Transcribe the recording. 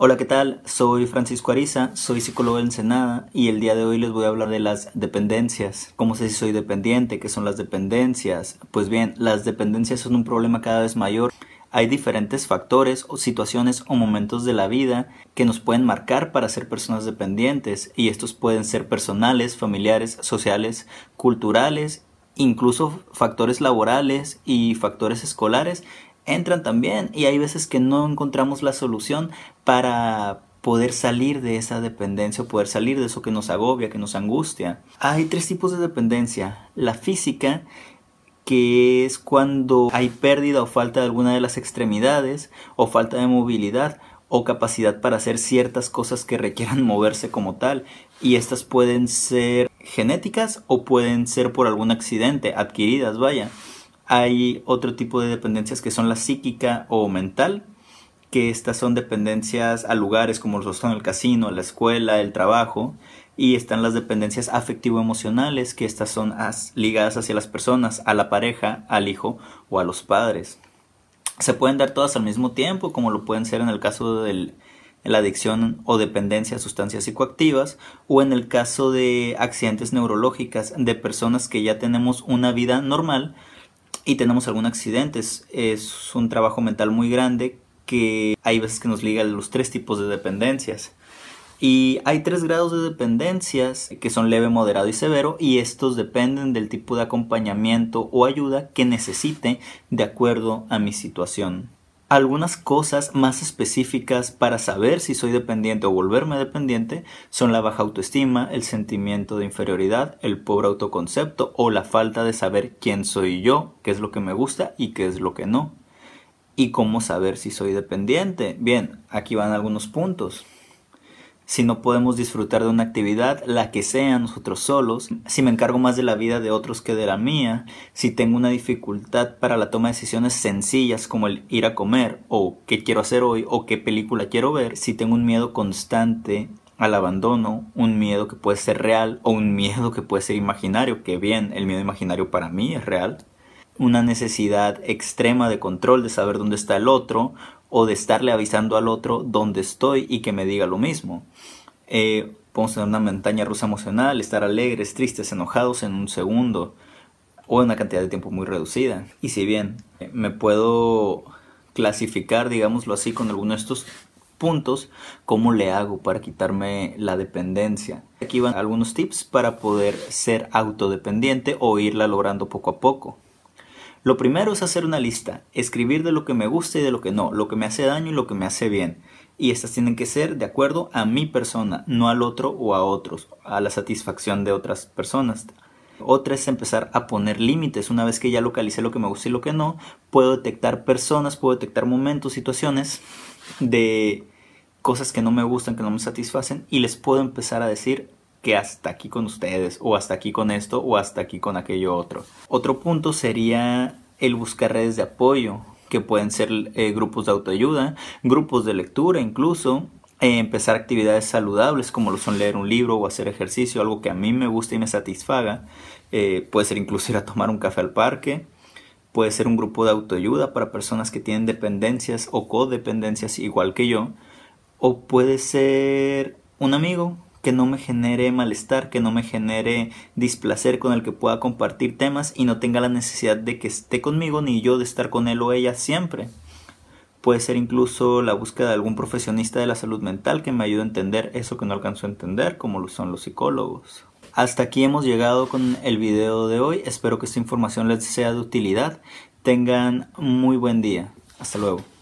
Hola, ¿qué tal? Soy Francisco Ariza, soy psicólogo de Ensenada y el día de hoy les voy a hablar de las dependencias. ¿Cómo sé si soy dependiente? ¿Qué son las dependencias? Pues bien, las dependencias son un problema cada vez mayor. Hay diferentes factores o situaciones o momentos de la vida que nos pueden marcar para ser personas dependientes y estos pueden ser personales, familiares, sociales, culturales, incluso factores laborales y factores escolares entran también y hay veces que no encontramos la solución para poder salir de esa dependencia o poder salir de eso que nos agobia, que nos angustia. Hay tres tipos de dependencia. La física, que es cuando hay pérdida o falta de alguna de las extremidades o falta de movilidad o capacidad para hacer ciertas cosas que requieran moverse como tal y estas pueden ser genéticas o pueden ser por algún accidente adquiridas, vaya. Hay otro tipo de dependencias que son la psíquica o mental, que estas son dependencias a lugares como lo son el casino, la escuela, el trabajo, y están las dependencias afectivo-emocionales, que estas son ligadas hacia las personas, a la pareja, al hijo o a los padres. Se pueden dar todas al mismo tiempo, como lo pueden ser en el caso de la adicción o dependencia a sustancias psicoactivas, o en el caso de accidentes neurológicas de personas que ya tenemos una vida normal, y tenemos algún accidente. Es, un trabajo mental muy grande que hay veces que nos liga a los tres tipos de dependencias. Y hay tres grados de dependencias que son leve, moderado y severo y estos dependen del tipo de acompañamiento o ayuda que necesite de acuerdo a mi situación algunas cosas más específicas para saber si soy dependiente o volverme dependiente son la baja autoestima, el sentimiento de inferioridad, el pobre autoconcepto o la falta de saber quién soy yo, qué es lo que me gusta y qué es lo que no. ¿Y cómo saber si soy dependiente? Bien, aquí van algunos puntos si no podemos disfrutar de una actividad, la que sea, nosotros solos, si me encargo más de la vida de otros que de la mía, si tengo una dificultad para la toma de decisiones sencillas como el ir a comer o qué quiero hacer hoy o qué película quiero ver, si tengo un miedo constante al abandono, un miedo que puede ser real o un miedo que puede ser imaginario, que bien, el miedo imaginario para mí es real, una necesidad extrema de control, de saber dónde está el otro, o de estarle avisando al otro dónde estoy y que me diga lo mismo. Eh, podemos tener una montaña rusa emocional, estar alegres, tristes, enojados en un segundo o en una cantidad de tiempo muy reducida. Y si bien eh, me puedo clasificar, digámoslo así, con alguno de estos puntos, ¿cómo le hago para quitarme la dependencia? Aquí van algunos tips para poder ser autodependiente o irla logrando poco a poco. Lo primero es hacer una lista, escribir de lo que me gusta y de lo que no, lo que me hace daño y lo que me hace bien. Y estas tienen que ser de acuerdo a mi persona, no al otro o a otros, a la satisfacción de otras personas. Otra es empezar a poner límites. Una vez que ya localicé lo que me gusta y lo que no, puedo detectar personas, puedo detectar momentos, situaciones de cosas que no me gustan, que no me satisfacen y les puedo empezar a decir hasta aquí con ustedes, o hasta aquí con esto, o hasta aquí con aquello otro. Otro punto sería el buscar redes de apoyo, que pueden ser eh, grupos de autoayuda, grupos de lectura incluso, eh, empezar actividades saludables como lo son leer un libro o hacer ejercicio, algo que a mí me gusta y me satisfaga. Eh, puede ser incluso ir a tomar un café al parque. Puede ser un grupo de autoayuda para personas que tienen dependencias o codependencias igual que yo. O puede ser un amigo que no me genere malestar, que no me genere displacer, con el que pueda compartir temas y no tenga la necesidad de que esté conmigo ni yo de estar con él o ella siempre. Puede ser incluso la búsqueda de algún profesionista de la salud mental que me ayude a entender eso que no alcanzo a entender, como lo son los psicólogos. Hasta aquí hemos llegado con el video de hoy. Espero que esta información les sea de utilidad. Tengan muy buen día. Hasta luego.